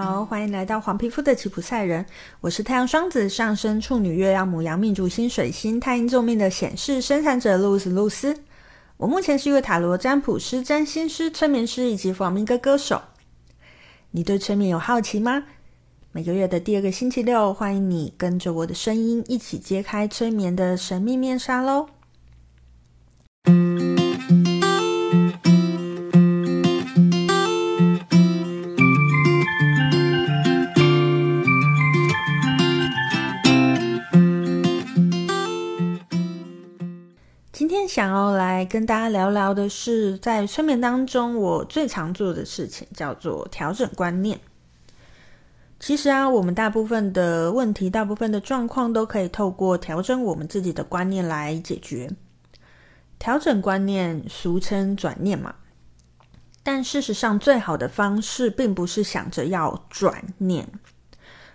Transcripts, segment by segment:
好，欢迎来到黄皮肤的吉普赛人。我是太阳双子上升处女月亮牡羊命主星水星太阴坐命的显示生产者露丝露丝。我目前是一位塔罗占卜师、占星师、催眠师以及弗朗明哥歌手。你对催眠有好奇吗？每个月的第二个星期六，欢迎你跟着我的声音一起揭开催眠的神秘面纱喽！想要来跟大家聊聊的是，在催眠当中，我最常做的事情叫做调整观念。其实啊，我们大部分的问题、大部分的状况，都可以透过调整我们自己的观念来解决。调整观念，俗称转念嘛。但事实上，最好的方式，并不是想着要转念，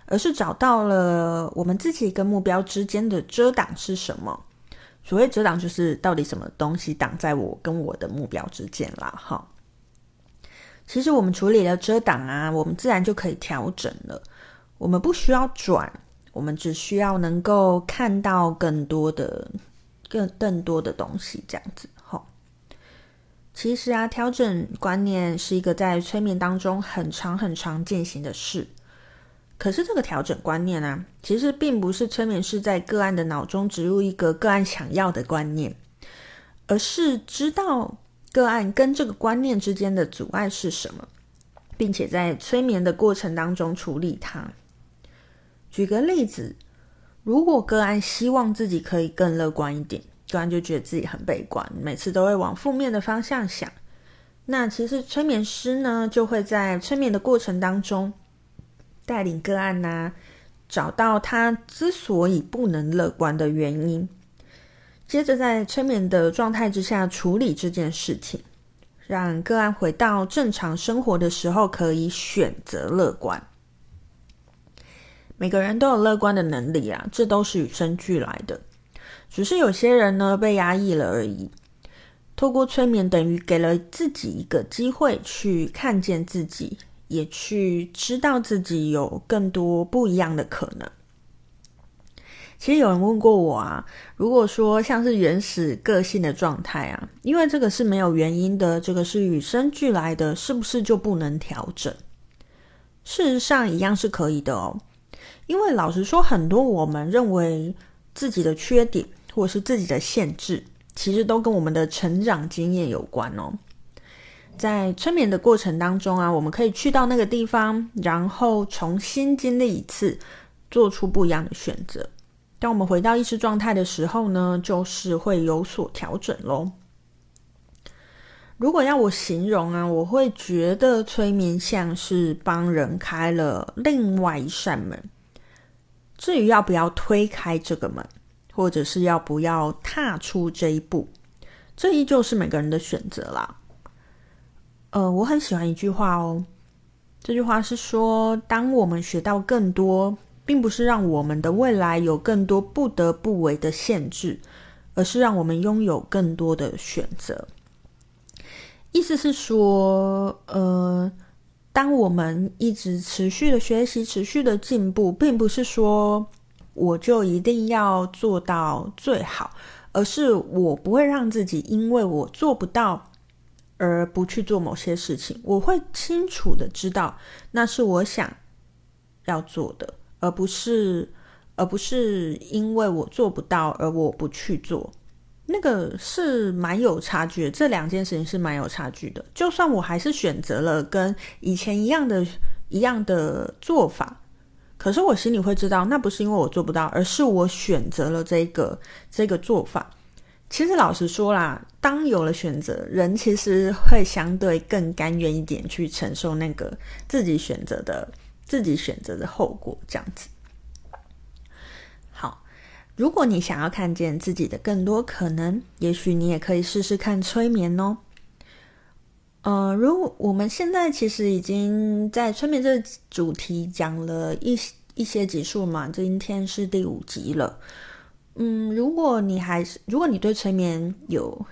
而是找到了我们自己跟目标之间的遮挡是什么。所谓遮挡，就是到底什么东西挡在我跟我的目标之间啦，哈。其实我们处理了遮挡啊，我们自然就可以调整了。我们不需要转，我们只需要能够看到更多的、更更多的东西，这样子。吼，其实啊，调整观念是一个在催眠当中很常、很常进行的事。可是这个调整观念啊，其实并不是催眠师在个案的脑中植入一个个案想要的观念，而是知道。个案跟这个观念之间的阻碍是什么，并且在催眠的过程当中处理它。举个例子，如果个案希望自己可以更乐观一点，个案就觉得自己很悲观，每次都会往负面的方向想。那其实催眠师呢，就会在催眠的过程当中带领个案呐、找到他之所以不能乐观的原因。接着，在催眠的状态之下处理这件事情，让个案回到正常生活的时候可以选择乐观。每个人都有乐观的能力啊，这都是与生俱来的。只是有些人呢，被压抑了而已。透过催眠，等于给了自己一个机会去看见自己，也去知道自己有更多不一样的可能。其实有人问过我啊，如果说像是原始个性的状态啊，因为这个是没有原因的，这个是与生俱来的，是不是就不能调整？事实上一样是可以的哦。因为老实说，很多我们认为自己的缺点或是自己的限制，其实都跟我们的成长经验有关哦。在催眠的过程当中啊，我们可以去到那个地方，然后重新经历一次，做出不一样的选择。当我们回到意识状态的时候呢，就是会有所调整咯。如果要我形容啊，我会觉得催眠像是帮人开了另外一扇门。至于要不要推开这个门，或者是要不要踏出这一步，这依旧是每个人的选择啦。呃，我很喜欢一句话哦，这句话是说，当我们学到更多。并不是让我们的未来有更多不得不为的限制，而是让我们拥有更多的选择。意思是说，呃，当我们一直持续的学习、持续的进步，并不是说我就一定要做到最好，而是我不会让自己因为我做不到而不去做某些事情。我会清楚的知道，那是我想要做的。而不是，而不是因为我做不到而我不去做，那个是蛮有差距。这两件事情是蛮有差距的。就算我还是选择了跟以前一样的、一样的做法，可是我心里会知道，那不是因为我做不到，而是我选择了这个这个做法。其实老实说啦，当有了选择，人其实会相对更甘愿一点去承受那个自己选择的。自己选择的后果，这样子。好，如果你想要看见自己的更多可能，也许你也可以试试看催眠哦。呃，如果我们现在其实已经在催眠这个主题讲了一一些集数嘛，今天是第五集了。嗯，如果你还是，如果你对催眠有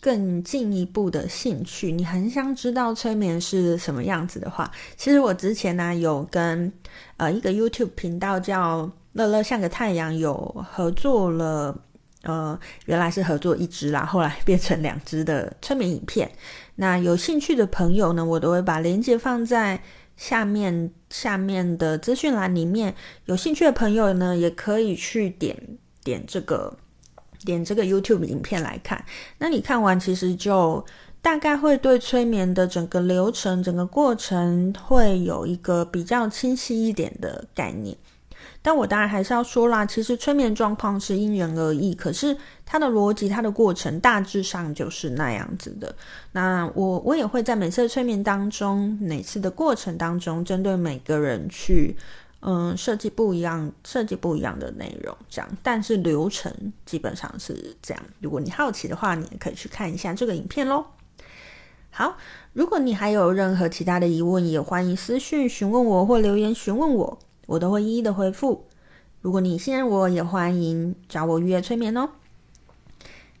更进一步的兴趣，你很想知道催眠是什么样子的话，其实我之前呢、有跟呃一个 YouTube 频道叫乐乐像个太阳有合作了，呃原来是合作一支啦，后来变成两支的催眠影片。那有兴趣的朋友呢，我都会把链接放在下面下面的资讯栏里面。有兴趣的朋友呢，也可以去点点这个。点这个 YouTube 影片来看，那你看完其实就大概会对催眠的整个流程、整个过程会有一个比较清晰一点的概念。但我当然还是要说啦，其实催眠状况是因人而异，可是它的逻辑、它的过程大致上就是那样子的。那我我也会在每次的催眠当中，每次的过程当中，针对每个人去。嗯，设计不一样，设计不一样的内容，这样，但是流程基本上是这样。如果你好奇的话，你也可以去看一下这个影片喽。好，如果你还有任何其他的疑问，也欢迎私讯询问我或留言询问我，我都会一一的回复。如果你信任我，也欢迎找我预约催眠哦。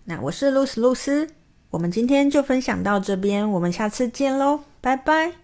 那我是露丝露丝，我们今天就分享到这边，我们下次见喽，拜拜。